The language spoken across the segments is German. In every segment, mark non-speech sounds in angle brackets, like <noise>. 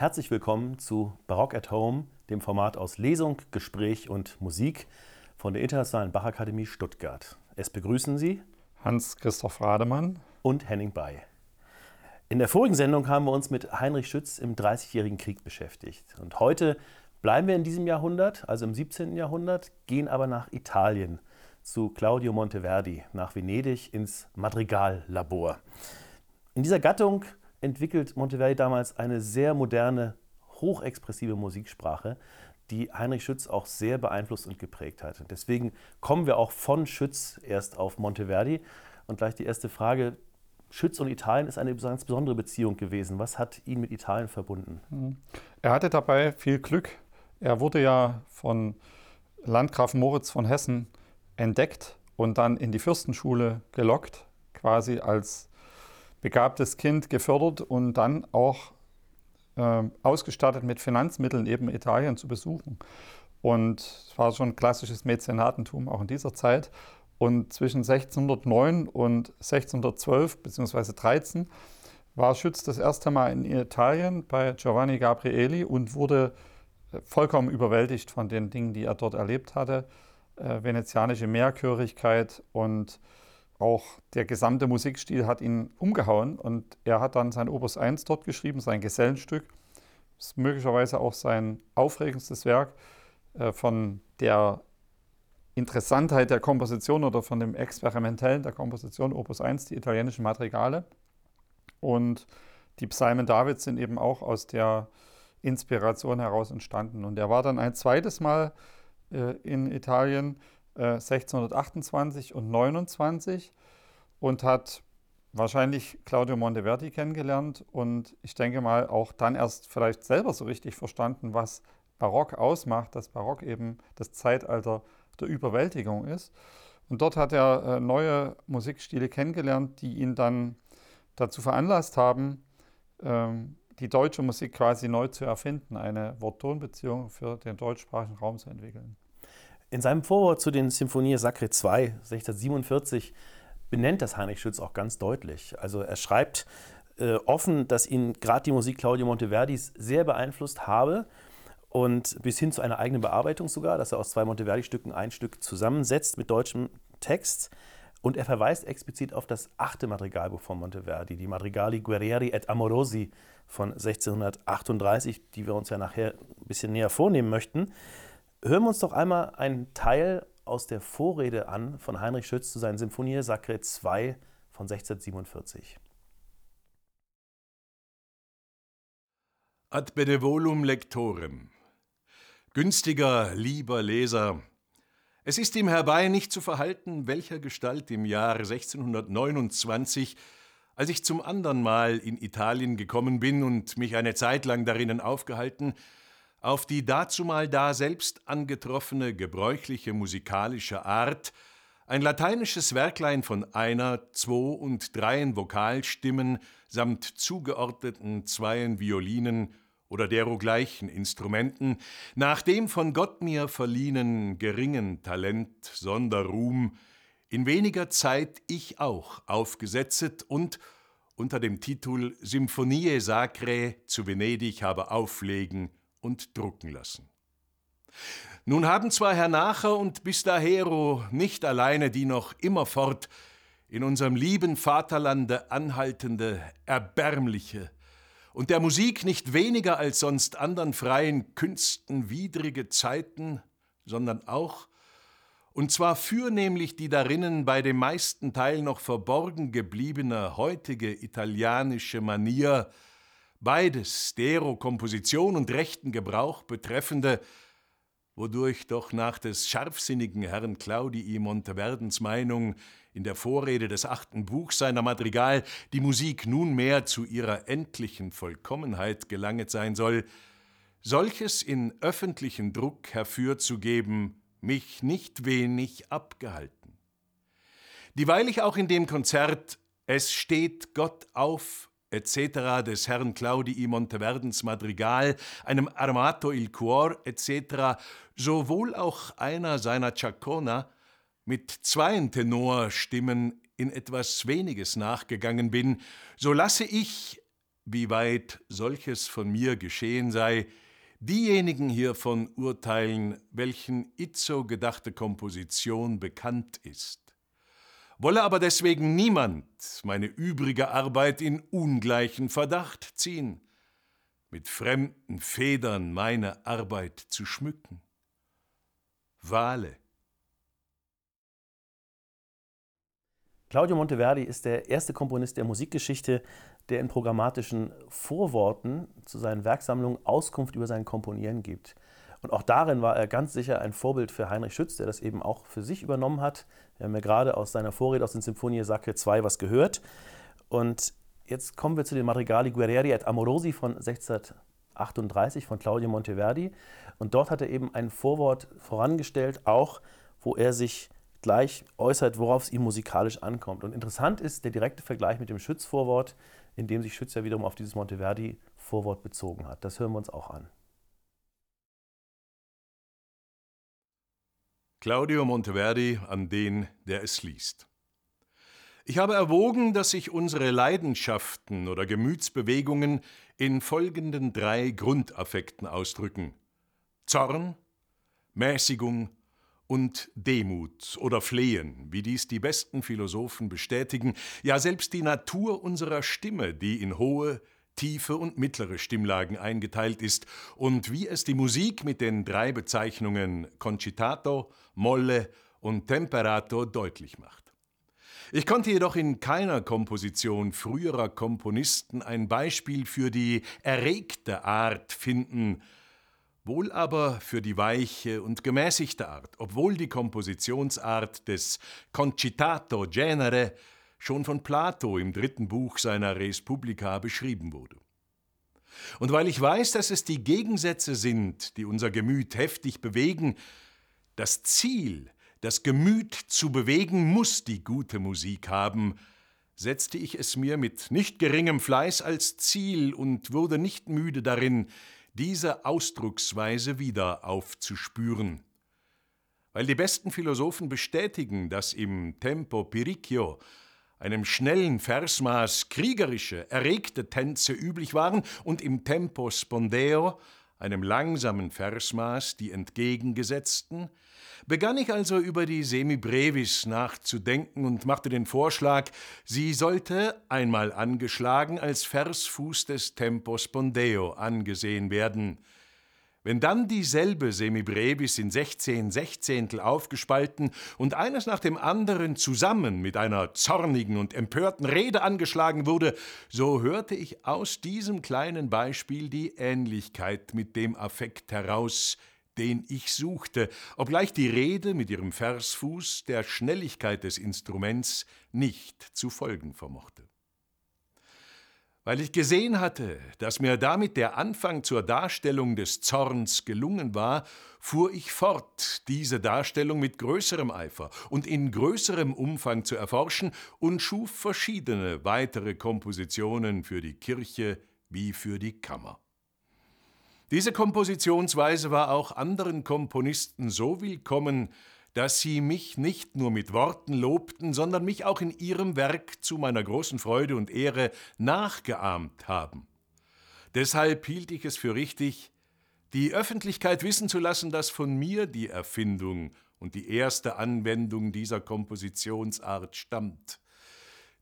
Herzlich willkommen zu Barock at Home, dem Format aus Lesung, Gespräch und Musik von der Internationalen Bachakademie Stuttgart. Es begrüßen Sie Hans-Christoph Rademann und Henning Bay. In der vorigen Sendung haben wir uns mit Heinrich Schütz im Dreißigjährigen Krieg beschäftigt. Und heute bleiben wir in diesem Jahrhundert, also im 17. Jahrhundert, gehen aber nach Italien zu Claudio Monteverdi, nach Venedig ins Madrigallabor. In dieser Gattung entwickelt Monteverdi damals eine sehr moderne, hochexpressive Musiksprache, die Heinrich Schütz auch sehr beeinflusst und geprägt hat. Deswegen kommen wir auch von Schütz erst auf Monteverdi. Und gleich die erste Frage. Schütz und Italien ist eine ganz besondere Beziehung gewesen. Was hat ihn mit Italien verbunden? Mhm. Er hatte dabei viel Glück. Er wurde ja von Landgraf Moritz von Hessen entdeckt und dann in die Fürstenschule gelockt, quasi als begabtes Kind gefördert und dann auch äh, ausgestattet mit Finanzmitteln eben Italien zu besuchen. Und es war schon klassisches Mäzenatentum auch in dieser Zeit. Und zwischen 1609 und 1612 bzw. 13 war Schütz das erste Mal in Italien bei Giovanni Gabrieli und wurde äh, vollkommen überwältigt von den Dingen, die er dort erlebt hatte. Äh, venezianische Mehrchörigkeit und auch der gesamte Musikstil hat ihn umgehauen und er hat dann sein Opus 1 dort geschrieben, sein Gesellenstück. Ist möglicherweise auch sein aufregendstes Werk äh, von der Interessantheit der Komposition oder von dem Experimentellen der Komposition, Opus 1, die italienischen Madrigale. Und die Psalmen Davids sind eben auch aus der Inspiration heraus entstanden. Und er war dann ein zweites Mal äh, in Italien 1628 äh, und 29 und hat wahrscheinlich Claudio Monteverdi kennengelernt und ich denke mal auch dann erst vielleicht selber so richtig verstanden, was Barock ausmacht, dass Barock eben das Zeitalter der Überwältigung ist. Und dort hat er äh, neue Musikstile kennengelernt, die ihn dann dazu veranlasst haben, ähm, die deutsche Musik quasi neu zu erfinden, eine Wort-Ton-Beziehung für den deutschsprachigen Raum zu entwickeln. In seinem Vorwort zu den Symphonie Sacre 2 1647 benennt das Heinrich Schütz auch ganz deutlich. Also er schreibt äh, offen, dass ihn gerade die Musik Claudio Monteverdis sehr beeinflusst habe und bis hin zu einer eigenen Bearbeitung sogar, dass er aus zwei Monteverdi-Stücken ein Stück zusammensetzt mit deutschem Text. Und er verweist explizit auf das achte Madrigalbuch von Monteverdi, die Madrigali Guerrieri et Amorosi von 1638, die wir uns ja nachher ein bisschen näher vornehmen möchten. Hören wir uns doch einmal einen Teil aus der Vorrede an von Heinrich Schütz zu seinen Symphonie Sacre 2 von 1647. Ad benevolum lectorem. Günstiger, lieber Leser, es ist ihm herbei nicht zu verhalten, welcher Gestalt im Jahre 1629, als ich zum andern Mal in Italien gekommen bin und mich eine Zeit lang darinnen aufgehalten, auf die dazumal da selbst angetroffene gebräuchliche musikalische Art ein lateinisches Werklein von einer, zwei und dreien Vokalstimmen samt zugeordneten zweien Violinen oder derogleichen Instrumenten nach dem von Gott mir verliehenen geringen Talent Sonderruhm in weniger Zeit ich auch aufgesetzet und unter dem Titel Symphonie Sacrae zu Venedig habe auflegen und drucken lassen. Nun haben zwar Herr Nacher und bis dahero nicht alleine die noch immerfort in unserem lieben Vaterlande anhaltende, erbärmliche und der Musik nicht weniger als sonst andern freien Künsten widrige Zeiten, sondern auch, und zwar fürnehmlich die darinnen bei dem meisten Teil noch verborgen gebliebene heutige italienische Manier, beides dero Komposition und rechten Gebrauch betreffende, wodurch doch nach des scharfsinnigen Herrn Claudii Monteverdens Meinung in der Vorrede des achten Buchs seiner Madrigal die Musik nunmehr zu ihrer endlichen Vollkommenheit gelanget sein soll, solches in öffentlichen Druck herfürzugeben, mich nicht wenig abgehalten. Dieweil ich auch in dem Konzert Es steht Gott auf etc. des Herrn Claudii Monteverdens Madrigal, einem Armato il Cuor etc., sowohl auch einer seiner Ciacona mit zweien Tenorstimmen in etwas weniges nachgegangen bin, so lasse ich, wie weit solches von mir geschehen sei, diejenigen hiervon urteilen, welchen itzo gedachte Komposition bekannt ist. Wolle aber deswegen niemand meine übrige Arbeit in ungleichen Verdacht ziehen, mit fremden Federn meine Arbeit zu schmücken. Wale. Claudio Monteverdi ist der erste Komponist der Musikgeschichte, der in programmatischen Vorworten zu seinen Werksammlungen Auskunft über sein Komponieren gibt. Und auch darin war er ganz sicher ein Vorbild für Heinrich Schütz, der das eben auch für sich übernommen hat. Wir haben ja gerade aus seiner Vorrede aus den Symphonie Sacre 2 was gehört. Und jetzt kommen wir zu den Madrigali Guerrieri et Amorosi von 1638 von Claudio Monteverdi. Und dort hat er eben ein Vorwort vorangestellt, auch wo er sich gleich äußert, worauf es ihm musikalisch ankommt. Und interessant ist der direkte Vergleich mit dem Schütz-Vorwort, in dem sich Schütz ja wiederum auf dieses Monteverdi-Vorwort bezogen hat. Das hören wir uns auch an. Claudio Monteverdi an den, der es liest. Ich habe erwogen, dass sich unsere Leidenschaften oder Gemütsbewegungen in folgenden drei Grundaffekten ausdrücken: Zorn, Mäßigung und Demut oder Flehen, wie dies die besten Philosophen bestätigen, ja selbst die Natur unserer Stimme, die in hohe, tiefe und mittlere Stimmlagen eingeteilt ist und wie es die Musik mit den drei Bezeichnungen Concitato, Molle und Temperato deutlich macht. Ich konnte jedoch in keiner Komposition früherer Komponisten ein Beispiel für die erregte Art finden, wohl aber für die weiche und gemäßigte Art, obwohl die Kompositionsart des Concitato Genere schon von Plato im dritten Buch seiner Res Publica beschrieben wurde. Und weil ich weiß, dass es die Gegensätze sind, die unser Gemüt heftig bewegen, das Ziel, das Gemüt zu bewegen, muss die gute Musik haben, setzte ich es mir mit nicht geringem Fleiß als Ziel und wurde nicht müde darin, diese Ausdrucksweise wieder aufzuspüren. Weil die besten Philosophen bestätigen, dass im Tempo Piricchio, einem schnellen Versmaß, kriegerische, erregte Tänze üblich waren und im Tempo Spondeo, einem langsamen Versmaß, die entgegengesetzten, begann ich also über die Semibrevis nachzudenken und machte den Vorschlag, sie sollte, einmal angeschlagen, als Versfuß des Tempo Spondeo angesehen werden. Wenn dann dieselbe Semibrevis in sechzehn Sechzehntel aufgespalten und eines nach dem anderen zusammen mit einer zornigen und empörten Rede angeschlagen wurde, so hörte ich aus diesem kleinen Beispiel die Ähnlichkeit mit dem Affekt heraus, den ich suchte, obgleich die Rede mit ihrem Versfuß der Schnelligkeit des Instruments nicht zu folgen vermochte. Weil ich gesehen hatte, dass mir damit der Anfang zur Darstellung des Zorns gelungen war, fuhr ich fort, diese Darstellung mit größerem Eifer und in größerem Umfang zu erforschen und schuf verschiedene weitere Kompositionen für die Kirche wie für die Kammer. Diese Kompositionsweise war auch anderen Komponisten so willkommen, dass sie mich nicht nur mit Worten lobten, sondern mich auch in ihrem Werk zu meiner großen Freude und Ehre nachgeahmt haben. Deshalb hielt ich es für richtig, die Öffentlichkeit wissen zu lassen, dass von mir die Erfindung und die erste Anwendung dieser Kompositionsart stammt,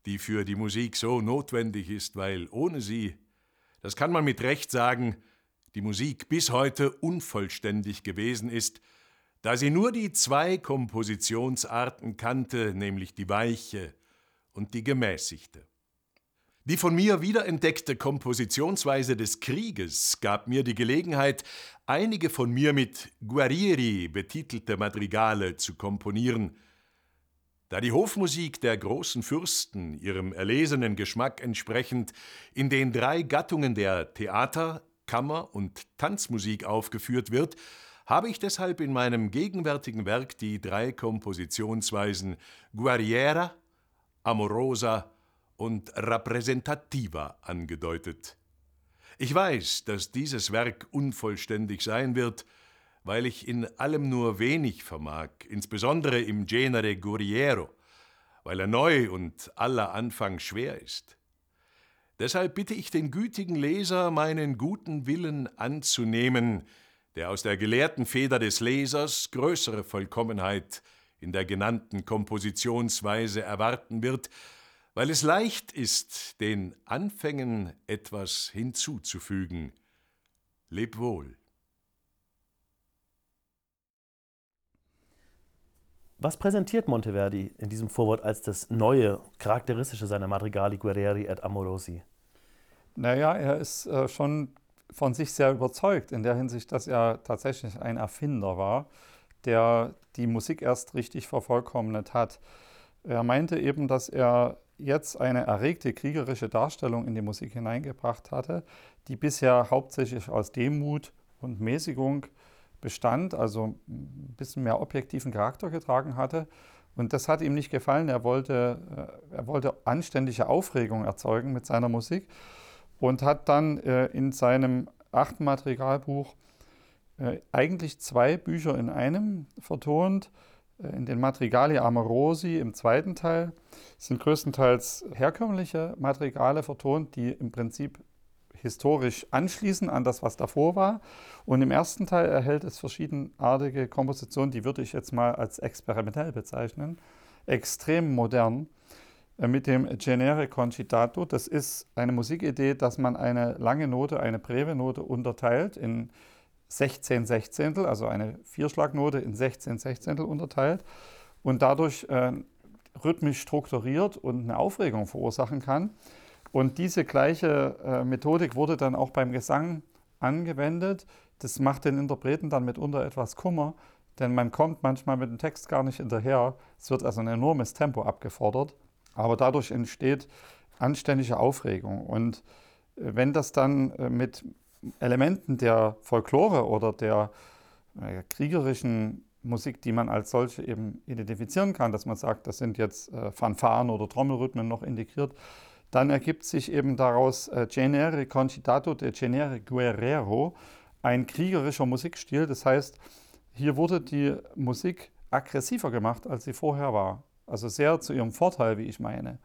die für die Musik so notwendig ist, weil ohne sie, das kann man mit Recht sagen, die Musik bis heute unvollständig gewesen ist, da sie nur die zwei Kompositionsarten kannte, nämlich die weiche und die gemäßigte. Die von mir wiederentdeckte Kompositionsweise des Krieges gab mir die Gelegenheit, einige von mir mit Guerrieri betitelte Madrigale zu komponieren. Da die Hofmusik der großen Fürsten ihrem erlesenen Geschmack entsprechend in den drei Gattungen der Theater, Kammer- und Tanzmusik aufgeführt wird, habe ich deshalb in meinem gegenwärtigen Werk die drei Kompositionsweisen Guerriera, Amorosa und Rappresentativa angedeutet. Ich weiß, dass dieses Werk unvollständig sein wird, weil ich in allem nur wenig vermag, insbesondere im Genere Guerriero, weil er neu und aller Anfang schwer ist. Deshalb bitte ich den gütigen Leser, meinen guten Willen anzunehmen, der aus der gelehrten Feder des Lesers größere Vollkommenheit in der genannten Kompositionsweise erwarten wird, weil es leicht ist, den Anfängen etwas hinzuzufügen. Leb wohl. Was präsentiert Monteverdi in diesem Vorwort als das Neue, Charakteristische seiner Madrigali Guerrieri et Amorosi? Naja, er ist äh, schon von sich sehr überzeugt, in der Hinsicht, dass er tatsächlich ein Erfinder war, der die Musik erst richtig vervollkommnet hat. Er meinte eben, dass er jetzt eine erregte kriegerische Darstellung in die Musik hineingebracht hatte, die bisher hauptsächlich aus Demut und Mäßigung bestand, also ein bisschen mehr objektiven Charakter getragen hatte. Und das hat ihm nicht gefallen. Er wollte, äh, er wollte anständige Aufregung erzeugen mit seiner Musik und hat dann äh, in seinem achten Madrigalbuch äh, eigentlich zwei Bücher in einem vertont. In den Madrigali Amorosi im zweiten Teil sind größtenteils herkömmliche Madrigale vertont, die im Prinzip historisch anschließen an das, was davor war. Und im ersten Teil erhält es verschiedenartige Kompositionen, die würde ich jetzt mal als experimentell bezeichnen, extrem modern äh, mit dem Genere Concitato. Das ist eine Musikidee, dass man eine lange Note, eine Breve-Note unterteilt in 16 Sechzehntel, also eine Vierschlagnote in 16 Sechzehntel unterteilt und dadurch äh, rhythmisch strukturiert und eine Aufregung verursachen kann. Und diese gleiche äh, Methodik wurde dann auch beim Gesang angewendet. Das macht den Interpreten dann mitunter etwas Kummer, denn man kommt manchmal mit dem Text gar nicht hinterher. Es wird also ein enormes Tempo abgefordert, aber dadurch entsteht anständige Aufregung. Und äh, wenn das dann äh, mit Elementen der Folklore oder der äh, kriegerischen Musik, die man als solche eben identifizieren kann, dass man sagt, das sind jetzt Fanfaren oder Trommelrhythmen noch integriert, dann ergibt sich eben daraus Genere Concitato de Genere Guerrero, ein kriegerischer Musikstil. Das heißt, hier wurde die Musik aggressiver gemacht, als sie vorher war. Also sehr zu ihrem Vorteil, wie ich meine.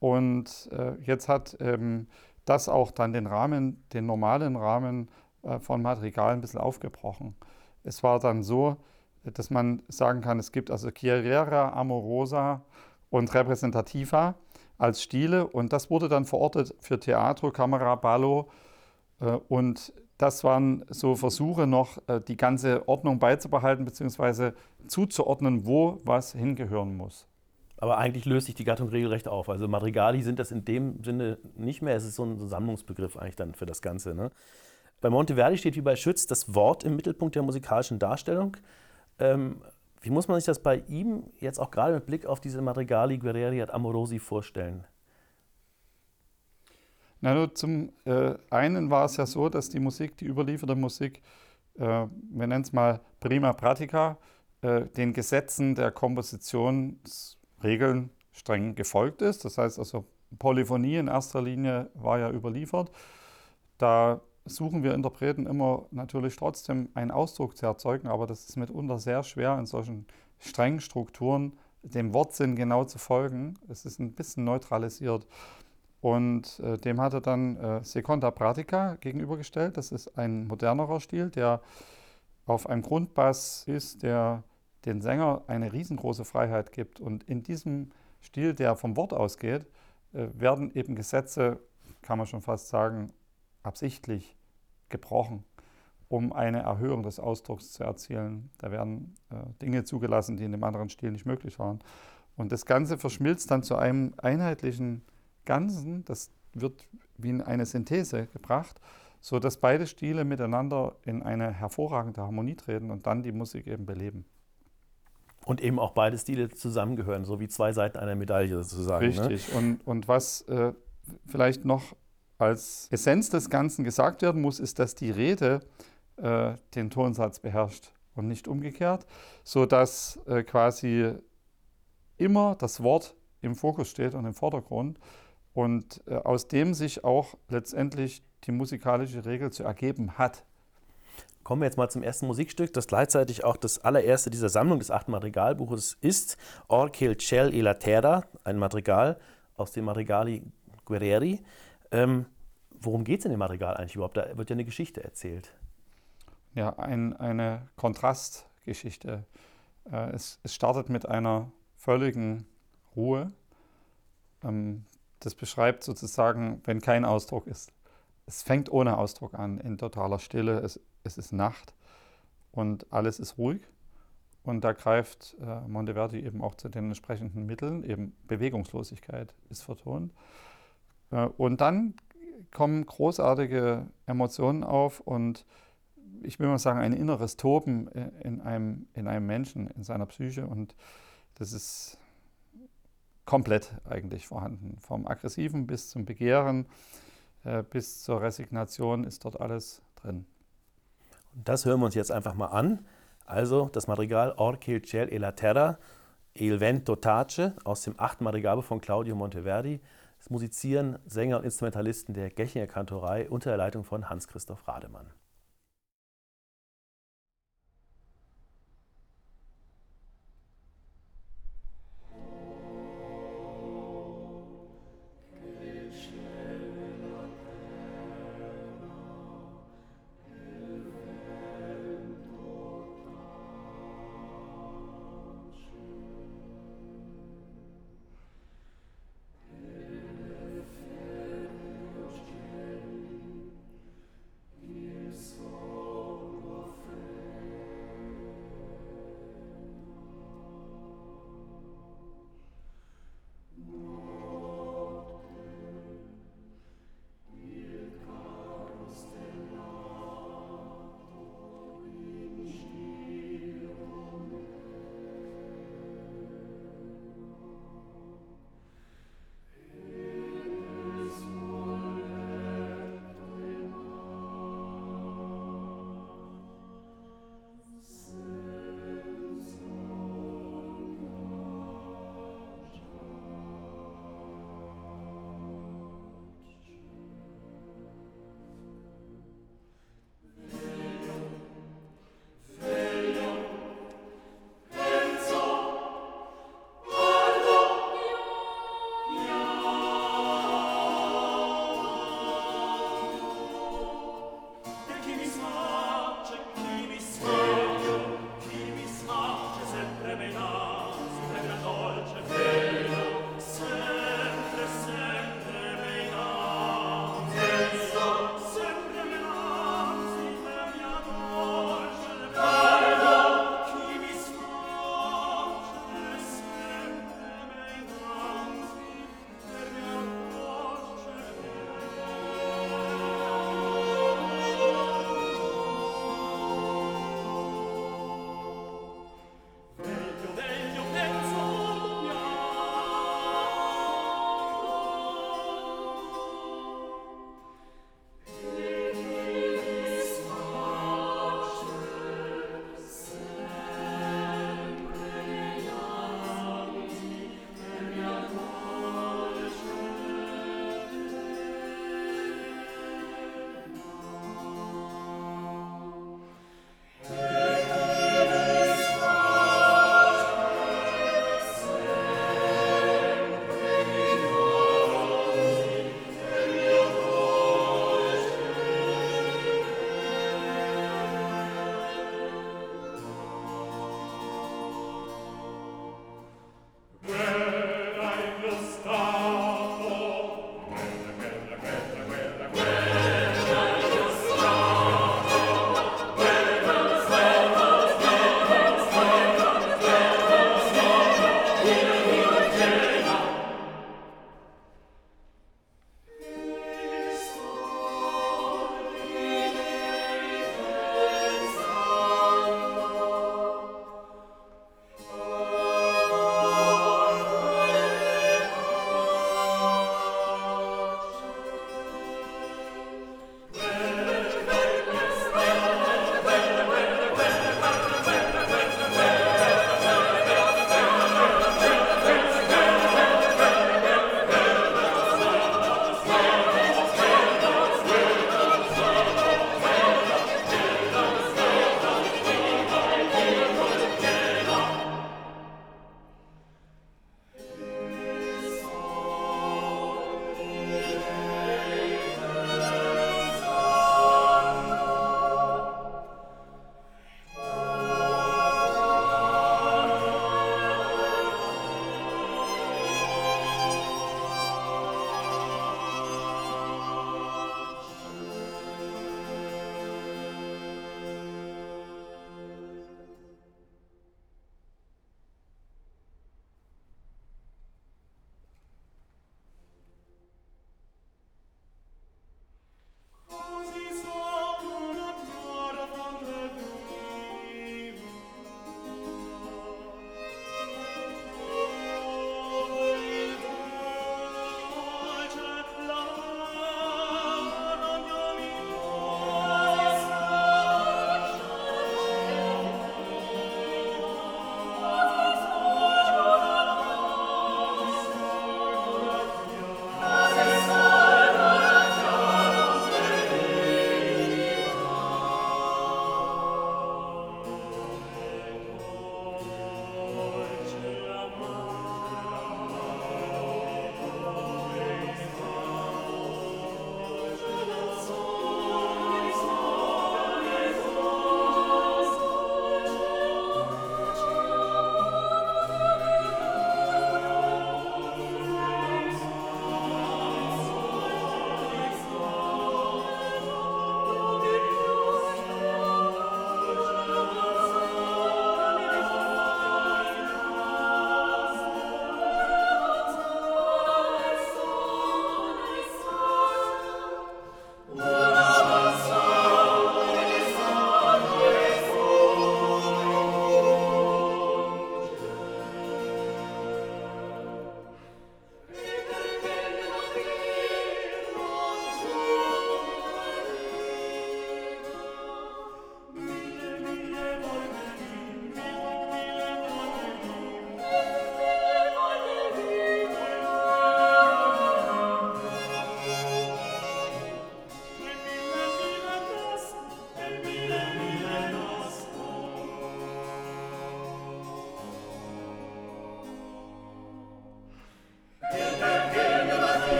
Und äh, jetzt hat ähm, das auch dann den Rahmen, den normalen Rahmen äh, von Madrigal ein bisschen aufgebrochen. Es war dann so, dass man sagen kann, es gibt also Chiarera, Amorosa und Representativa als Stile und das wurde dann verortet für Theatro, Kamera, Ballo äh, und das waren so Versuche noch, äh, die ganze Ordnung beizubehalten bzw. zuzuordnen, wo was hingehören muss. Aber eigentlich löst sich die Gattung regelrecht auf. Also Madrigali sind das in dem Sinne nicht mehr. Es ist so ein Sammlungsbegriff eigentlich dann für das Ganze. Ne? Bei Monteverdi steht wie bei Schütz das Wort im Mittelpunkt der musikalischen Darstellung. Ähm, wie muss man sich das bei ihm jetzt auch gerade mit Blick auf diese Madrigali Guerrieri et Amorosi vorstellen? Na, nur zum äh, einen war es ja so, dass die Musik, die überlieferte Musik, äh, wir nennen es mal prima pratica, äh, den Gesetzen der Kompositionsregeln streng gefolgt ist. Das heißt also, Polyphonie in erster Linie war ja überliefert. Da suchen wir Interpreten immer natürlich trotzdem einen Ausdruck zu erzeugen, aber das ist mitunter sehr schwer in solchen strengen Strukturen dem Wortsinn genau zu folgen. Es ist ein bisschen neutralisiert. Und äh, dem hat er dann äh, Seconda Pratica gegenübergestellt. Das ist ein modernerer Stil, der auf einem Grundbass ist, der den Sänger eine riesengroße Freiheit gibt. Und in diesem Stil, der vom Wort ausgeht, äh, werden eben Gesetze, kann man schon fast sagen, absichtlich gebrochen, um eine Erhöhung des Ausdrucks zu erzielen. Da werden äh, Dinge zugelassen, die in dem anderen Stil nicht möglich waren. Und das Ganze verschmilzt dann zu einem einheitlichen Ganzen. Das wird wie in eine Synthese gebracht, sodass beide Stile miteinander in eine hervorragende Harmonie treten und dann die Musik eben beleben. Und eben auch beide Stile zusammengehören, so wie zwei Seiten einer Medaille sozusagen. Ne? Richtig. Ne? Und, und was äh, vielleicht noch als Essenz des Ganzen gesagt werden muss, ist, dass die Rede äh, den Tonsatz beherrscht und nicht umgekehrt, sodass äh, quasi immer das Wort im Fokus steht und im Vordergrund und äh, aus dem sich auch letztendlich die musikalische Regel zu ergeben hat. Kommen wir jetzt mal zum ersten Musikstück, das gleichzeitig auch das allererste dieser Sammlung des achten Madrigalbuches ist, Orchel Cel e la Terra, ein Madrigal aus dem Madrigali Guerrieri. Ähm, worum geht es in dem Madrigal eigentlich überhaupt? Da wird ja eine Geschichte erzählt. Ja, ein, eine Kontrastgeschichte. Äh, es, es, startet mit einer völligen Ruhe. Ähm, das beschreibt sozusagen, wenn kein Ausdruck ist. Es fängt ohne Ausdruck an, in totaler Stille. Es, es ist Nacht und alles ist ruhig. Und da greift äh, Monteverdi eben auch zu den entsprechenden Mitteln, eben Bewegungslosigkeit ist vertont. Äh, und dann kommen großartige Emotionen auf und ich will mal sagen, ein inneres Toben äh, in einem, in einem Menschen, in seiner Psyche. Und das ist komplett eigentlich vorhanden. Vom Aggressiven bis zum Begehren, äh, bis zur Resignation ist dort alles drin. Das hören wir uns jetzt einfach mal an. Also das Madrigal Orche il ciel e la terra, il vento tace aus dem achten Madrigal von Claudio Monteverdi. Das musizieren Sänger und Instrumentalisten der Gechinger Kantorei unter der Leitung von Hans-Christoph Rademann.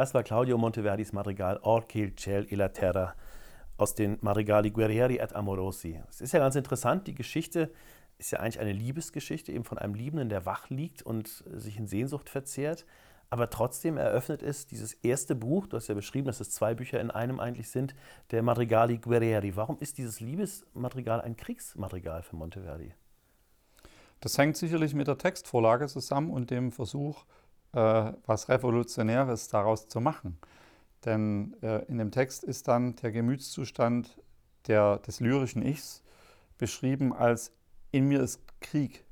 Das war Claudio Monteverdis Madrigal Orchi il ciel e la terra aus den Madrigali Guerrieri et Amorosi. Es ist ja ganz interessant, die Geschichte ist ja eigentlich eine Liebesgeschichte, eben von einem Liebenden, der wach liegt und sich in Sehnsucht verzehrt. Aber trotzdem eröffnet es dieses erste Buch, du hast ja beschrieben, dass es zwei Bücher in einem eigentlich sind, der Madrigali Guerrieri. Warum ist dieses Liebesmadrigal ein Kriegsmadrigal für Monteverdi? Das hängt sicherlich mit der Textvorlage zusammen und dem Versuch, äh, was Revolutionäres daraus zu machen. Denn äh, in dem Text ist dann der Gemütszustand der, des lyrischen Ichs beschrieben als in mir ist Krieg.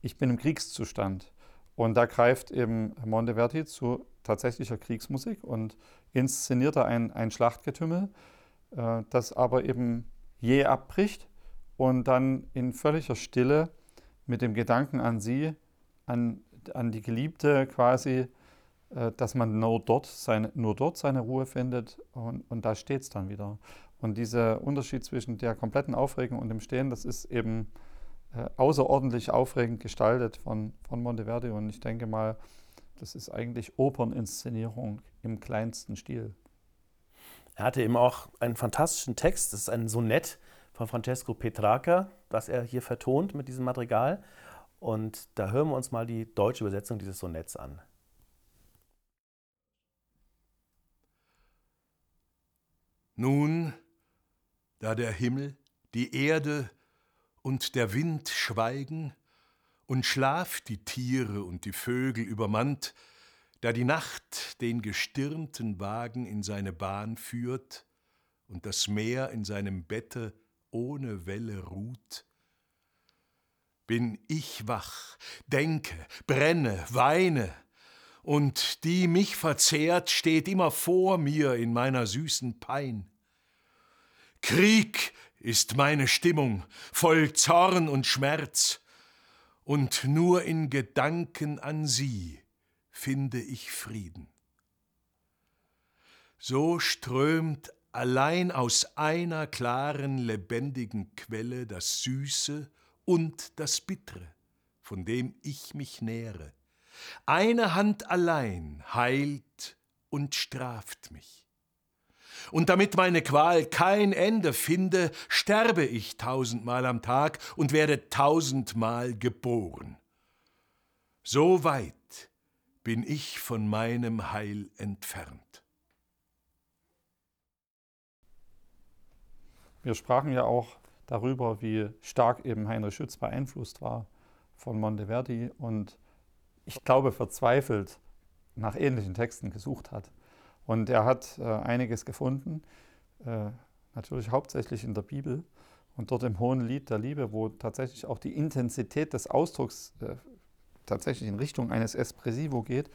Ich bin im Kriegszustand. Und da greift eben Monteverdi zu tatsächlicher Kriegsmusik und inszeniert da ein, ein Schlachtgetümmel, äh, das aber eben je abbricht und dann in völliger Stille mit dem Gedanken an sie, an an die Geliebte quasi, äh, dass man nur dort, seine, nur dort seine Ruhe findet und, und da steht es dann wieder. Und dieser Unterschied zwischen der kompletten Aufregung und dem Stehen, das ist eben äh, außerordentlich aufregend gestaltet von, von Monteverdi und ich denke mal, das ist eigentlich Operninszenierung im kleinsten Stil. Er hatte eben auch einen fantastischen Text, das ist ein Sonett von Francesco Petrarca, das er hier vertont mit diesem Madrigal. Und da hören wir uns mal die deutsche Übersetzung dieses Sonetts an. Nun, da der Himmel, die Erde und der Wind schweigen und Schlaf die Tiere und die Vögel übermannt, da die Nacht den gestirnten Wagen in seine Bahn führt und das Meer in seinem Bette ohne Welle ruht, bin ich wach, denke, brenne, weine, und die mich verzehrt, steht immer vor mir in meiner süßen Pein. Krieg ist meine Stimmung, voll Zorn und Schmerz, und nur in Gedanken an sie finde ich Frieden. So strömt allein aus einer klaren, lebendigen Quelle das Süße und das Bittere, von dem ich mich nähre. Eine Hand allein heilt und straft mich. Und damit meine Qual kein Ende finde, sterbe ich tausendmal am Tag und werde tausendmal geboren. So weit bin ich von meinem Heil entfernt. Wir sprachen ja auch darüber, wie stark eben Heinrich Schütz beeinflusst war von Monteverdi und ich glaube verzweifelt nach ähnlichen Texten gesucht hat. Und er hat äh, einiges gefunden, äh, natürlich hauptsächlich in der Bibel und dort im Hohen Lied der Liebe, wo tatsächlich auch die Intensität des Ausdrucks äh, tatsächlich in Richtung eines Espressivo geht.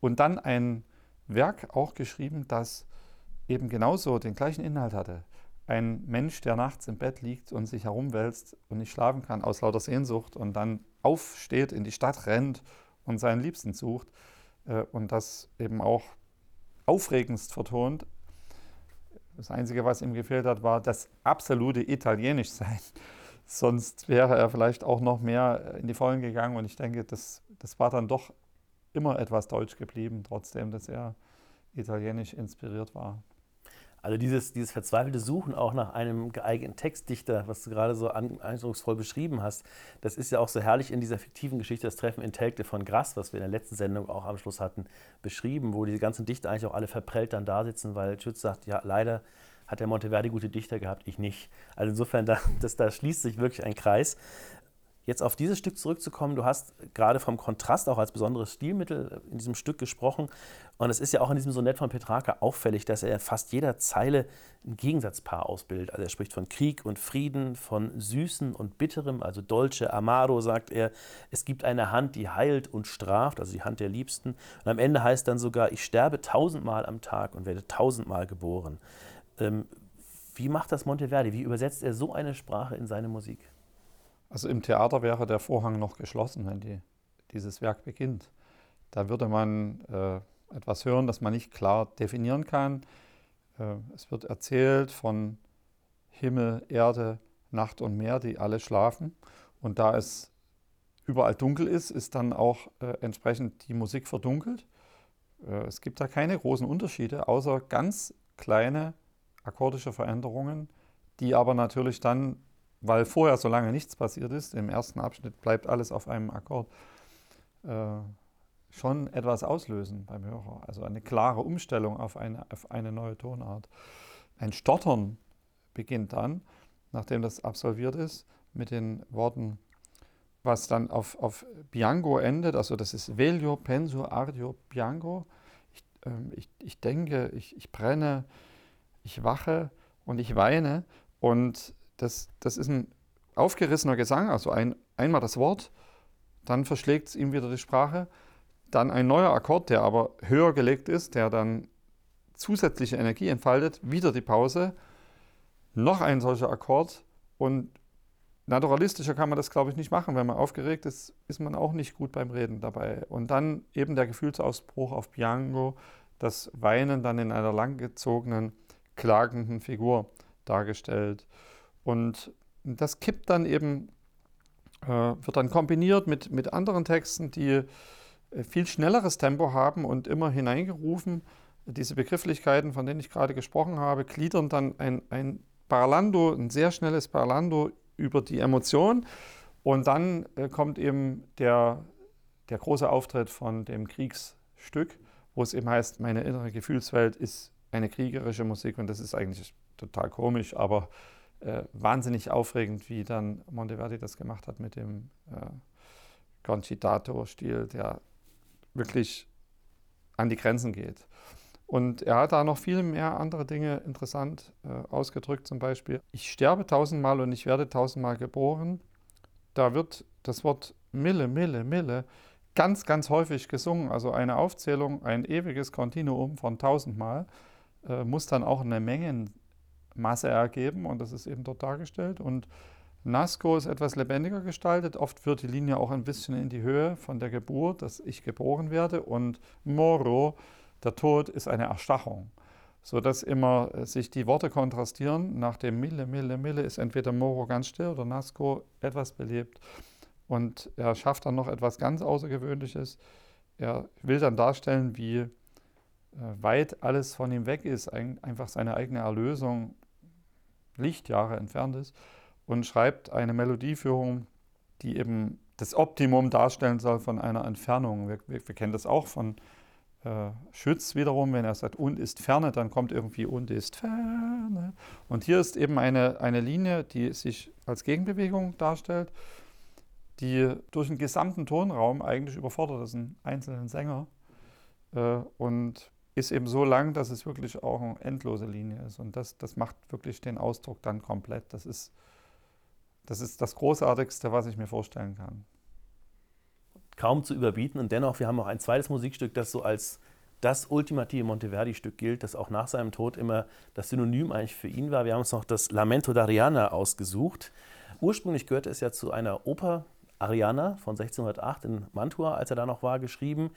Und dann ein Werk auch geschrieben, das eben genauso den gleichen Inhalt hatte ein Mensch, der nachts im Bett liegt und sich herumwälzt und nicht schlafen kann aus lauter Sehnsucht und dann aufsteht, in die Stadt rennt und seinen Liebsten sucht äh, und das eben auch aufregendst vertont, Das Einzige, was ihm gefehlt hat, war das absolute Italienischsein. <laughs> Sonst wäre er vielleicht auch noch mehr in die Vollen gegangen. Und ich denke, das, das war dann doch immer etwas deutsch geblieben, trotzdem, dass er italienisch inspiriert war. Also dieses, dieses verzweifelte Suchen auch nach einem geeigneten Textdichter, was du gerade so eindrucksvoll beschrieben hast, das ist ja auch so herrlich in dieser fiktiven Geschichte, das Treffen in Telgte von Grass, was wir in der letzten Sendung auch am Schluss hatten, beschrieben, wo diese ganzen Dichter eigentlich auch alle verprellt dann da sitzen, weil Schütz sagt, ja leider hat der Monteverdi gute Dichter gehabt, ich nicht. Also insofern, <laughs> da, das, da schließt sich wirklich ein Kreis. Jetzt auf dieses Stück zurückzukommen, du hast gerade vom Kontrast auch als besonderes Stilmittel in diesem Stück gesprochen. Und es ist ja auch in diesem Sonett von Petrarca auffällig, dass er fast jeder Zeile ein Gegensatzpaar ausbildet. Also er spricht von Krieg und Frieden, von Süßen und Bitterem, also Dolce, Amaro, sagt er. Es gibt eine Hand, die heilt und straft, also die Hand der Liebsten. Und am Ende heißt dann sogar, ich sterbe tausendmal am Tag und werde tausendmal geboren. Ähm, wie macht das Monteverdi? Wie übersetzt er so eine Sprache in seine Musik? Also im Theater wäre der Vorhang noch geschlossen, wenn die, dieses Werk beginnt. Da würde man äh, etwas hören, das man nicht klar definieren kann. Äh, es wird erzählt von Himmel, Erde, Nacht und Meer, die alle schlafen. Und da es überall dunkel ist, ist dann auch äh, entsprechend die Musik verdunkelt. Äh, es gibt da keine großen Unterschiede, außer ganz kleine akkordische Veränderungen, die aber natürlich dann weil vorher so lange nichts passiert ist, im ersten Abschnitt bleibt alles auf einem Akkord, äh, schon etwas auslösen beim Hörer. Also eine klare Umstellung auf eine, auf eine neue Tonart. Ein Stottern beginnt dann, nachdem das absolviert ist, mit den Worten, was dann auf, auf Bianco endet, also das ist Velio, Penso, Ardio, Bianco. Ich, äh, ich, ich denke, ich, ich brenne, ich wache und ich weine. Und das, das ist ein aufgerissener Gesang, also ein, einmal das Wort, dann verschlägt es ihm wieder die Sprache, dann ein neuer Akkord, der aber höher gelegt ist, der dann zusätzliche Energie entfaltet, wieder die Pause, noch ein solcher Akkord und naturalistischer kann man das, glaube ich, nicht machen. Wenn man aufgeregt ist, ist man auch nicht gut beim Reden dabei. Und dann eben der Gefühlsausbruch auf Piano, das Weinen dann in einer langgezogenen, klagenden Figur dargestellt. Und das kippt dann eben, äh, wird dann kombiniert mit, mit anderen Texten, die äh, viel schnelleres Tempo haben und immer hineingerufen. Diese Begrifflichkeiten, von denen ich gerade gesprochen habe, gliedern dann ein, ein Parlando, ein sehr schnelles Parlando über die Emotion. Und dann äh, kommt eben der, der große Auftritt von dem Kriegsstück, wo es eben heißt, meine innere Gefühlswelt ist eine kriegerische Musik und das ist eigentlich total komisch, aber äh, wahnsinnig aufregend, wie dann Monteverdi das gemacht hat mit dem äh, Concitato-Stil, der wirklich an die Grenzen geht. Und er hat da noch viel mehr andere Dinge interessant äh, ausgedrückt, zum Beispiel, ich sterbe tausendmal und ich werde tausendmal geboren. Da wird das Wort Mille, Mille, Mille ganz, ganz häufig gesungen. Also eine Aufzählung, ein ewiges Kontinuum von tausendmal äh, muss dann auch eine Mengen Masse ergeben und das ist eben dort dargestellt. Und Nasco ist etwas lebendiger gestaltet. Oft wird die Linie auch ein bisschen in die Höhe von der Geburt, dass ich geboren werde. Und Moro, der Tod, ist eine Erstachung, sodass immer äh, sich die Worte kontrastieren. Nach dem Mille, Mille, Mille ist entweder Moro ganz still oder Nasco etwas belebt. Und er schafft dann noch etwas ganz Außergewöhnliches. Er will dann darstellen, wie äh, weit alles von ihm weg ist, einfach seine eigene Erlösung Lichtjahre entfernt ist und schreibt eine Melodieführung, die eben das Optimum darstellen soll von einer Entfernung. Wir, wir, wir kennen das auch von äh, Schütz wiederum, wenn er sagt und ist ferne, dann kommt irgendwie und ist ferne. Und hier ist eben eine, eine Linie, die sich als Gegenbewegung darstellt, die durch den gesamten Tonraum eigentlich überfordert ist, einen einzelnen Sänger. Äh, und ist eben so lang, dass es wirklich auch eine endlose Linie ist. Und das, das macht wirklich den Ausdruck dann komplett. Das ist, das ist das Großartigste, was ich mir vorstellen kann. Kaum zu überbieten. Und dennoch, wir haben auch ein zweites Musikstück, das so als das ultimative Monteverdi-Stück gilt, das auch nach seinem Tod immer das Synonym eigentlich für ihn war. Wir haben uns noch das Lamento d'Ariana ausgesucht. Ursprünglich gehörte es ja zu einer Oper, Ariana von 1608 in Mantua, als er da noch war, geschrieben.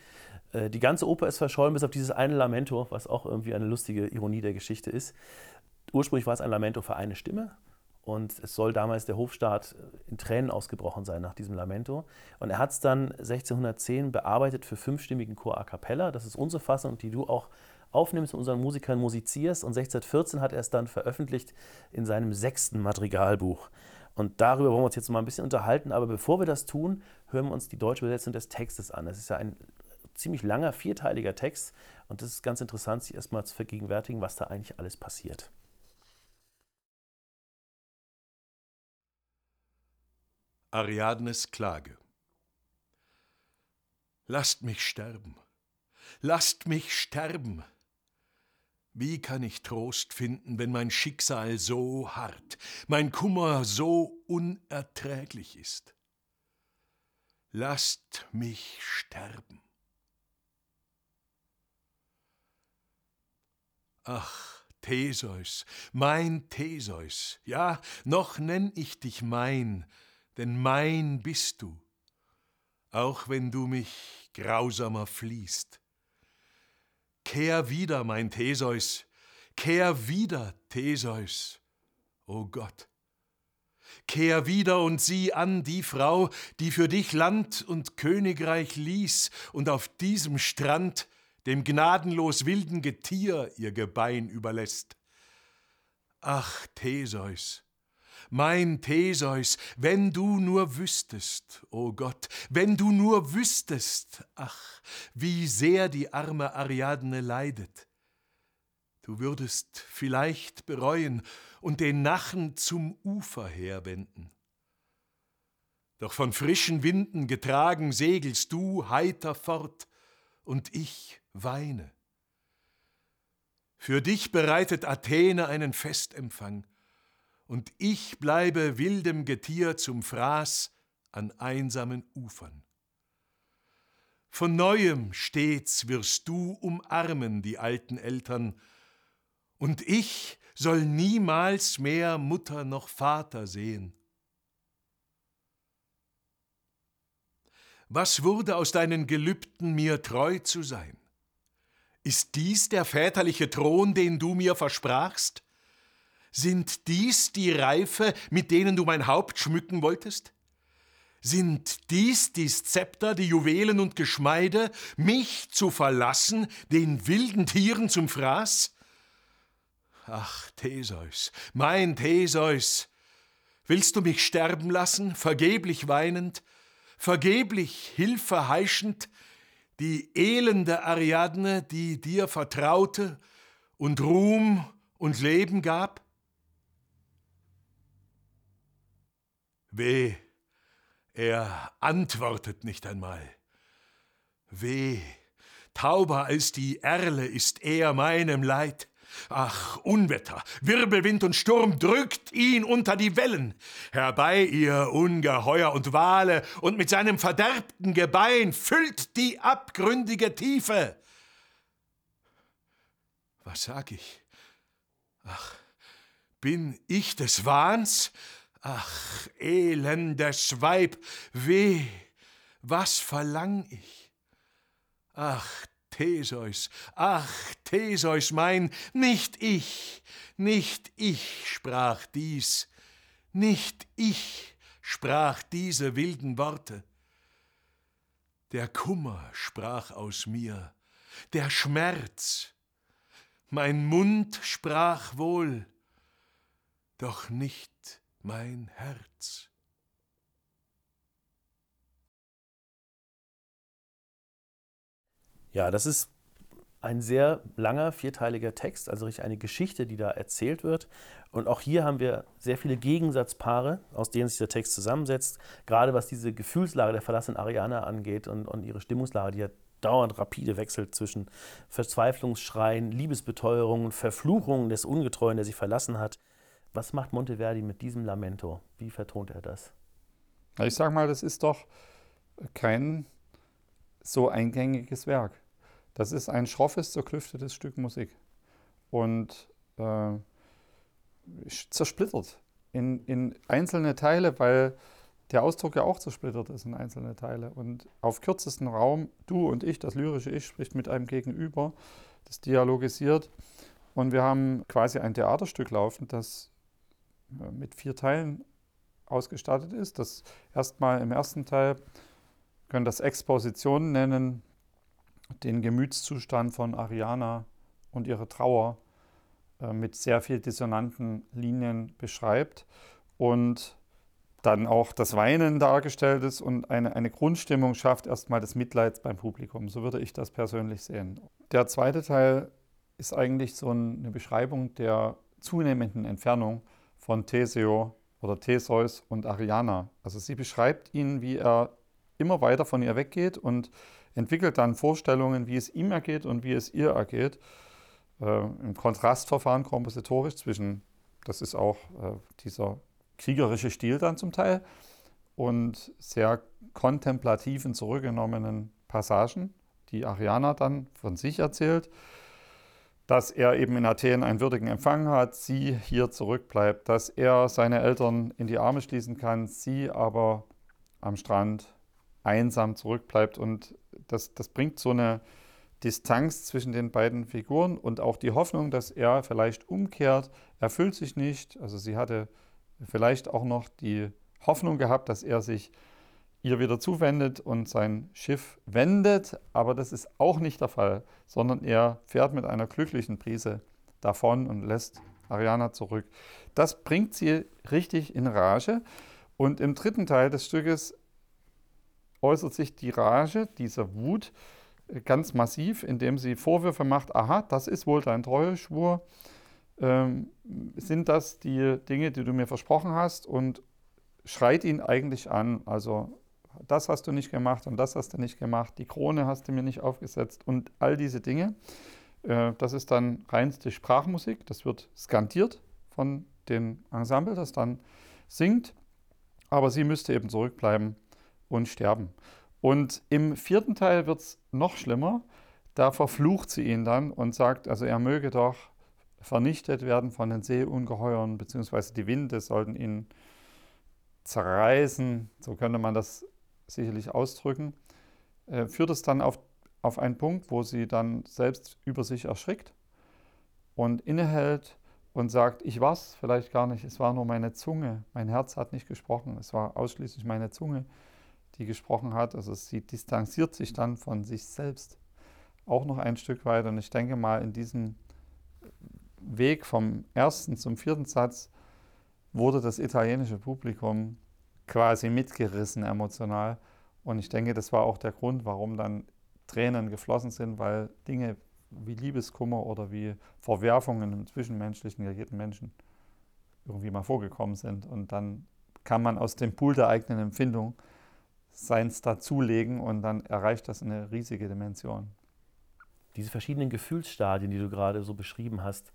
Äh, die ganze Oper ist verschollen, bis auf dieses eine Lamento, was auch irgendwie eine lustige Ironie der Geschichte ist. ursprünglich war es ein Lamento für eine Stimme. Und es soll damals der Hofstaat in Tränen ausgebrochen sein nach diesem Lamento. Und er hat es dann 1610 bearbeitet für fünfstimmigen Chor a cappella. Das ist unsere Fassung, die du auch aufnimmst, mit unseren Musikern musizierst. Und 1614 hat er es dann veröffentlicht in seinem sechsten Madrigalbuch. Und darüber wollen wir uns jetzt mal ein bisschen unterhalten. Aber bevor wir das tun, hören wir uns die deutsche Übersetzung des Textes an. Das ist ja ein ziemlich langer, vierteiliger Text. Und das ist ganz interessant, sich erstmal zu vergegenwärtigen, was da eigentlich alles passiert. Ariadnes Klage. Lasst mich sterben, lasst mich sterben. Wie kann ich Trost finden, wenn mein Schicksal so hart, mein Kummer so unerträglich ist? Lasst mich sterben. Ach, Theseus, mein Theseus, ja, noch nenn ich dich mein, denn mein bist du, auch wenn du mich grausamer fliehst. Kehr wieder, mein Theseus, kehr wieder, Theseus, o Gott. Kehr wieder und sieh an die Frau, die für dich Land und Königreich ließ und auf diesem Strand dem gnadenlos wilden Getier ihr Gebein überlässt. Ach, Theseus, mein Theseus, wenn du nur wüsstest, o oh Gott, wenn du nur wüsstest, ach, wie sehr die arme Ariadne leidet. Du würdest vielleicht bereuen und den Nachen zum Ufer herwenden. Doch von frischen Winden getragen segelst du heiter fort, und ich weine. Für dich bereitet Athene einen Festempfang, und ich bleibe wildem Getier zum Fraß an einsamen Ufern. Von neuem stets wirst du umarmen die alten Eltern, und ich soll niemals mehr Mutter noch Vater sehen. Was wurde aus deinen Gelübden, mir treu zu sein? Ist dies der väterliche Thron, den du mir versprachst? Sind dies die Reife, mit denen du mein Haupt schmücken wolltest? Sind dies die Zepter, die Juwelen und Geschmeide, mich zu verlassen, den wilden Tieren zum Fraß? Ach, Theseus, mein Theseus, willst du mich sterben lassen, vergeblich weinend, vergeblich Hilfe heischend, die elende Ariadne, die dir vertraute und Ruhm und Leben gab? Weh, er antwortet nicht einmal. Weh, tauber als die Erle ist er meinem Leid. Ach, Unwetter, Wirbelwind und Sturm drückt ihn unter die Wellen. Herbei ihr Ungeheuer und Wale, und mit seinem verderbten Gebein füllt die abgründige Tiefe. Was sag ich? Ach, bin ich des Wahns? Ach, elendes Weib, weh, was verlang ich? Ach, Theseus, ach, Theseus mein, nicht ich, nicht ich sprach dies, nicht ich sprach diese wilden Worte. Der Kummer sprach aus mir, der Schmerz, mein Mund sprach wohl, doch nicht mein Herz. Ja, das ist ein sehr langer, vierteiliger Text, also richtig eine Geschichte, die da erzählt wird. Und auch hier haben wir sehr viele Gegensatzpaare, aus denen sich der Text zusammensetzt, gerade was diese Gefühlslage der verlassenen Ariana angeht und, und ihre Stimmungslage, die ja dauernd rapide wechselt zwischen Verzweiflungsschreien, Liebesbeteuerungen, Verfluchungen des Ungetreuen, der sie verlassen hat. Was macht Monteverdi mit diesem Lamento? Wie vertont er das? Ich sage mal, das ist doch kein so eingängiges Werk. Das ist ein schroffes, zerklüftetes Stück Musik. Und äh, zersplittert in, in einzelne Teile, weil der Ausdruck ja auch zersplittert ist in einzelne Teile. Und auf kürzestem Raum, du und ich, das lyrische Ich, spricht mit einem Gegenüber, das dialogisiert. Und wir haben quasi ein Theaterstück laufen, das mit vier Teilen ausgestattet ist. Das erstmal im ersten Teil können das Exposition nennen, den Gemütszustand von Ariana und ihre Trauer äh, mit sehr viel dissonanten Linien beschreibt und dann auch das Weinen dargestellt ist und eine, eine Grundstimmung schafft erstmal des Mitleids beim Publikum. So würde ich das persönlich sehen. Der zweite Teil ist eigentlich so eine Beschreibung der zunehmenden Entfernung von Theseo oder Theseus und Ariana. Also sie beschreibt ihn, wie er immer weiter von ihr weggeht und entwickelt dann Vorstellungen, wie es ihm ergeht und wie es ihr ergeht. Äh, Im Kontrastverfahren kompositorisch zwischen, das ist auch äh, dieser kriegerische Stil dann zum Teil, und sehr kontemplativen, zurückgenommenen Passagen, die Ariana dann von sich erzählt dass er eben in Athen einen würdigen Empfang hat, sie hier zurückbleibt, dass er seine Eltern in die Arme schließen kann, sie aber am Strand einsam zurückbleibt. Und das, das bringt so eine Distanz zwischen den beiden Figuren und auch die Hoffnung, dass er vielleicht umkehrt, erfüllt sich nicht. Also sie hatte vielleicht auch noch die Hoffnung gehabt, dass er sich ihr wieder zuwendet und sein Schiff wendet, aber das ist auch nicht der Fall, sondern er fährt mit einer glücklichen Prise davon und lässt Ariana zurück. Das bringt sie richtig in Rage. Und im dritten Teil des Stückes äußert sich die Rage, diese Wut, ganz massiv, indem sie Vorwürfe macht, aha, das ist wohl dein Treueschwur, ähm, sind das die Dinge, die du mir versprochen hast? Und schreit ihn eigentlich an, also das hast du nicht gemacht und das hast du nicht gemacht, die Krone hast du mir nicht aufgesetzt und all diese Dinge. Äh, das ist dann reinste Sprachmusik, das wird skandiert von dem Ensemble, das dann singt, aber sie müsste eben zurückbleiben und sterben. Und im vierten Teil wird es noch schlimmer, da verflucht sie ihn dann und sagt, also er möge doch vernichtet werden von den Seeungeheuern, beziehungsweise die Winde sollten ihn zerreißen, so könnte man das sicherlich ausdrücken, äh, führt es dann auf, auf einen Punkt, wo sie dann selbst über sich erschrickt und innehält und sagt, ich war es vielleicht gar nicht, es war nur meine Zunge, mein Herz hat nicht gesprochen, es war ausschließlich meine Zunge, die gesprochen hat. Also sie distanziert sich dann von sich selbst auch noch ein Stück weit und ich denke mal, in diesem Weg vom ersten zum vierten Satz wurde das italienische Publikum quasi mitgerissen emotional. Und ich denke, das war auch der Grund, warum dann Tränen geflossen sind, weil Dinge wie Liebeskummer oder wie Verwerfungen im Zwischenmenschlichen ja Menschen irgendwie mal vorgekommen sind. Und dann kann man aus dem Pool der eigenen Empfindung seins dazulegen und dann erreicht das eine riesige Dimension. Diese verschiedenen Gefühlsstadien, die du gerade so beschrieben hast,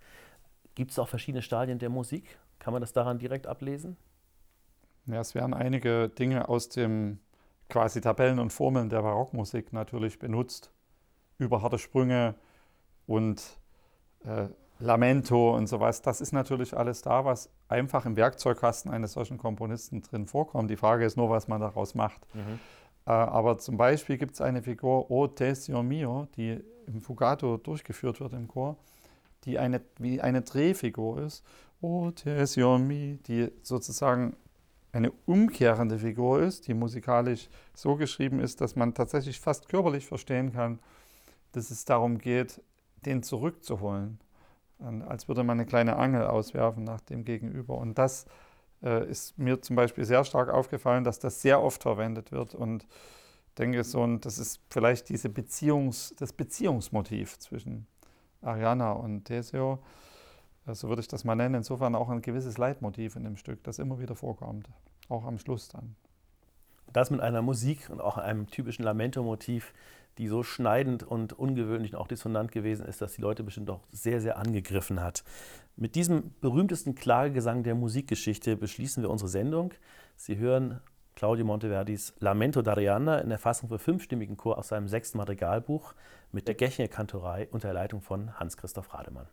gibt es auch verschiedene Stadien der Musik? Kann man das daran direkt ablesen? Ja, es werden einige Dinge aus dem quasi Tabellen und Formeln der Barockmusik natürlich benutzt. Über harte Sprünge und äh, Lamento und sowas. Das ist natürlich alles da, was einfach im Werkzeugkasten eines solchen Komponisten drin vorkommt. Die Frage ist nur, was man daraus macht. Mhm. Äh, aber zum Beispiel gibt es eine Figur, O Tesio Mio, die im Fugato durchgeführt wird im Chor, die eine, wie eine Drehfigur ist. O Tesio Mi, die sozusagen eine umkehrende Figur ist, die musikalisch so geschrieben ist, dass man tatsächlich fast körperlich verstehen kann, dass es darum geht, den zurückzuholen. Als würde man eine kleine Angel auswerfen nach dem Gegenüber. Und das äh, ist mir zum Beispiel sehr stark aufgefallen, dass das sehr oft verwendet wird. Und ich denke so, und das ist vielleicht diese Beziehungs-, das Beziehungsmotiv zwischen Ariana und Teseo so würde ich das mal nennen. Insofern auch ein gewisses Leitmotiv in dem Stück, das immer wieder vorkommt, auch am Schluss dann. Das mit einer Musik und auch einem typischen Lamento-Motiv, die so schneidend und ungewöhnlich und auch dissonant gewesen ist, dass die Leute bestimmt auch sehr, sehr angegriffen hat. Mit diesem berühmtesten Klagegesang der Musikgeschichte beschließen wir unsere Sendung. Sie hören Claudio Monteverdis Lamento d'Ariana in der Fassung für fünfstimmigen Chor aus seinem sechsten Madrigalbuch mit der Gächner-Kantorei unter der Leitung von Hans-Christoph Rademann.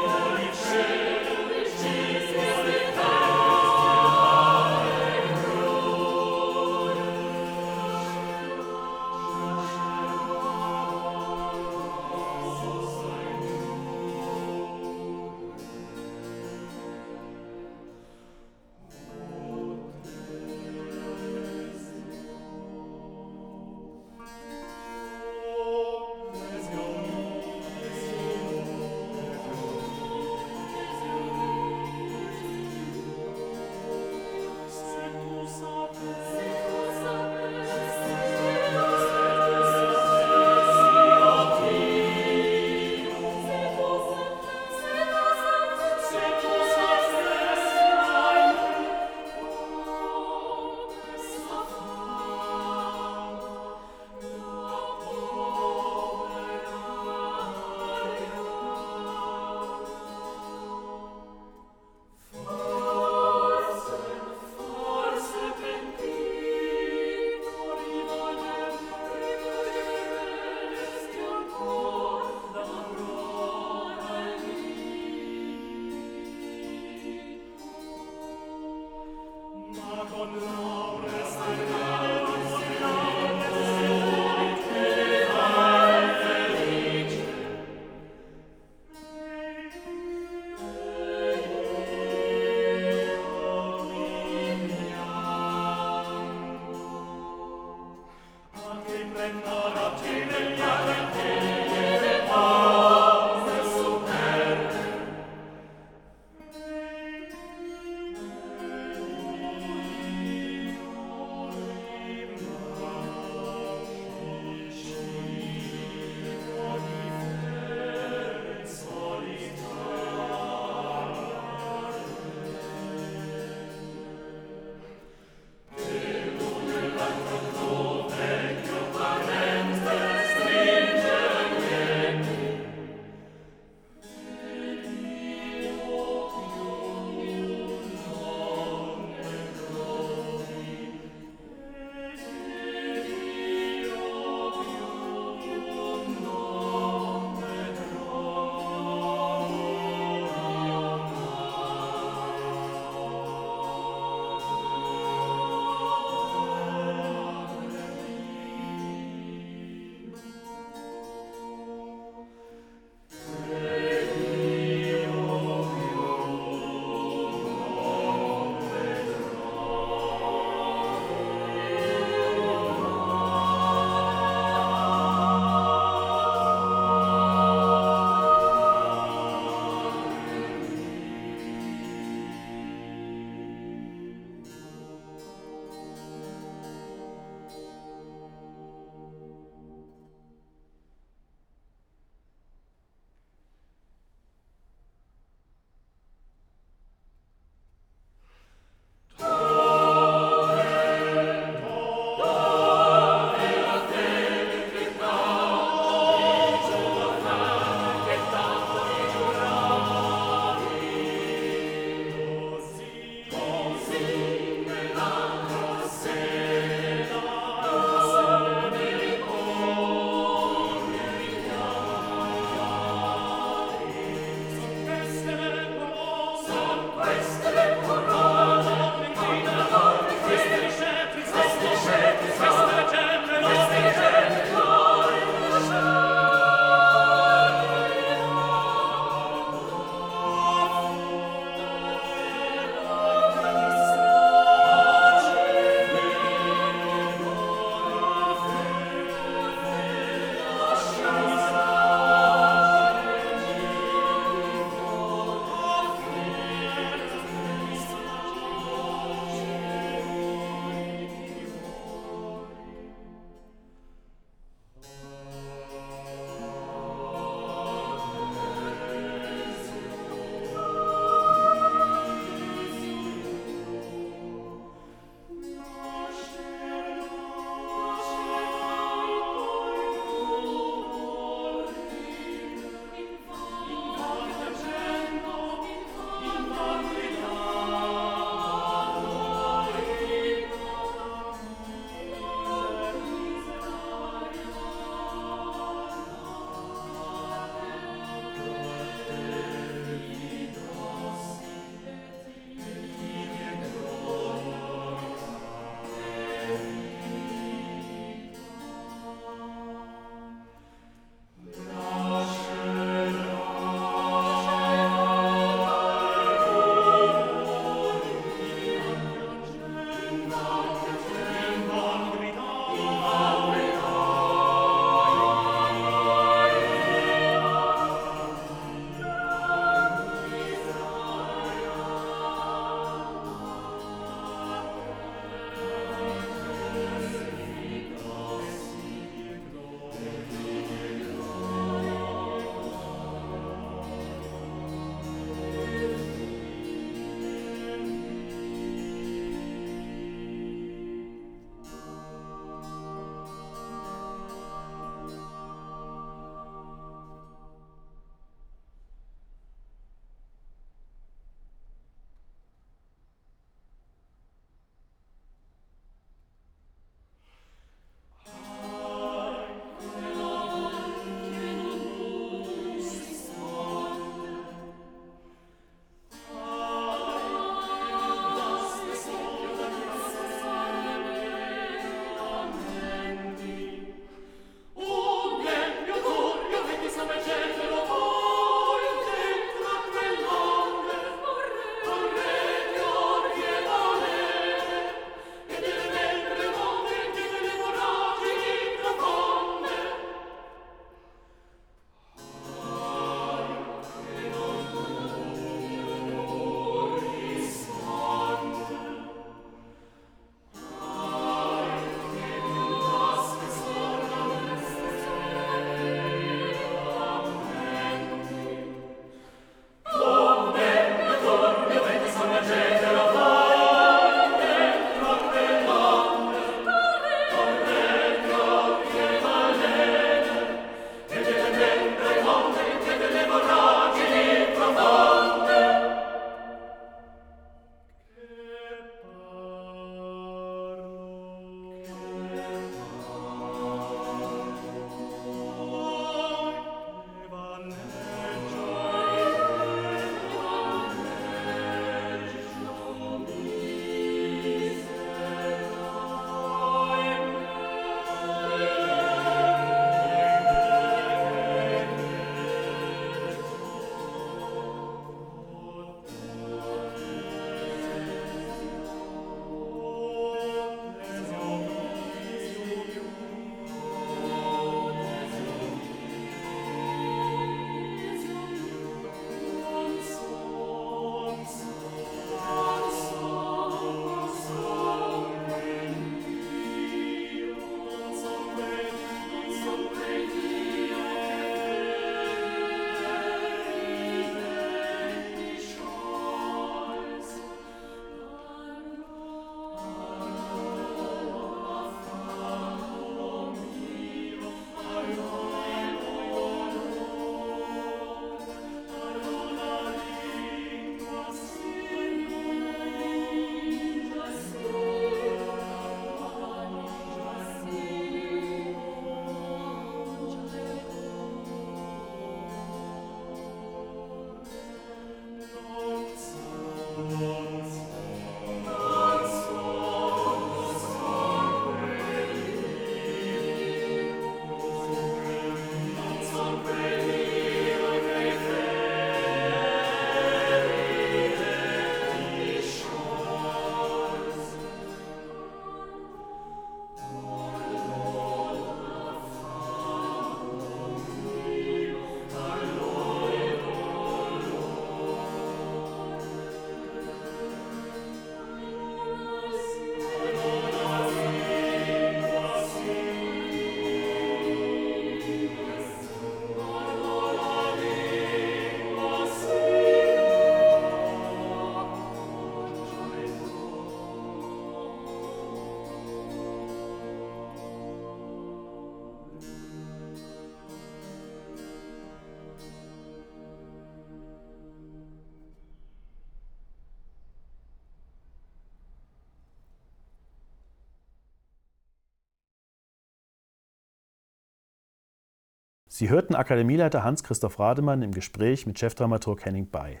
Sie hörten Akademieleiter Hans-Christoph Rademann im Gespräch mit Chefdramaturg Henning Bay.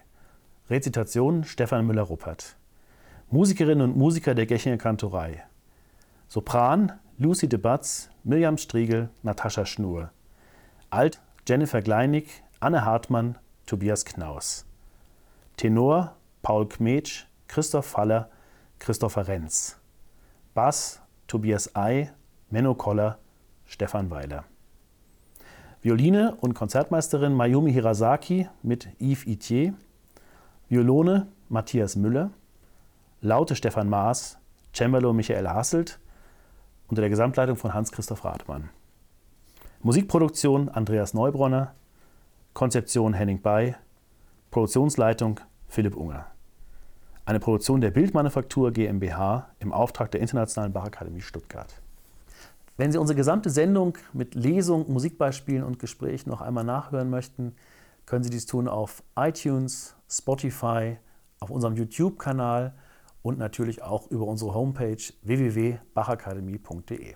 Rezitation Stefan Müller-Ruppert. Musikerinnen und Musiker der Gechinger Kantorei. Sopran Lucy de Batz, Mirjam Striegel, Natascha Schnur. Alt Jennifer Kleinig, Anne Hartmann, Tobias Knaus. Tenor Paul Kmetsch, Christoph Faller, Christopher Renz. Bass Tobias Ei, Menno Koller, Stefan Weiler. Violine und Konzertmeisterin Mayumi Hirasaki mit Yves Itier. Violone Matthias Müller. Laute Stefan Maas. Cembalo Michael Hasselt. Unter der Gesamtleitung von Hans-Christoph Rathmann. Musikproduktion Andreas Neubronner. Konzeption Henning Bay. Produktionsleitung Philipp Unger. Eine Produktion der Bildmanufaktur GmbH im Auftrag der Internationalen Bachakademie Stuttgart. Wenn Sie unsere gesamte Sendung mit Lesung, Musikbeispielen und Gespräch noch einmal nachhören möchten, können Sie dies tun auf iTunes, Spotify, auf unserem YouTube-Kanal und natürlich auch über unsere Homepage www.bachakademie.de.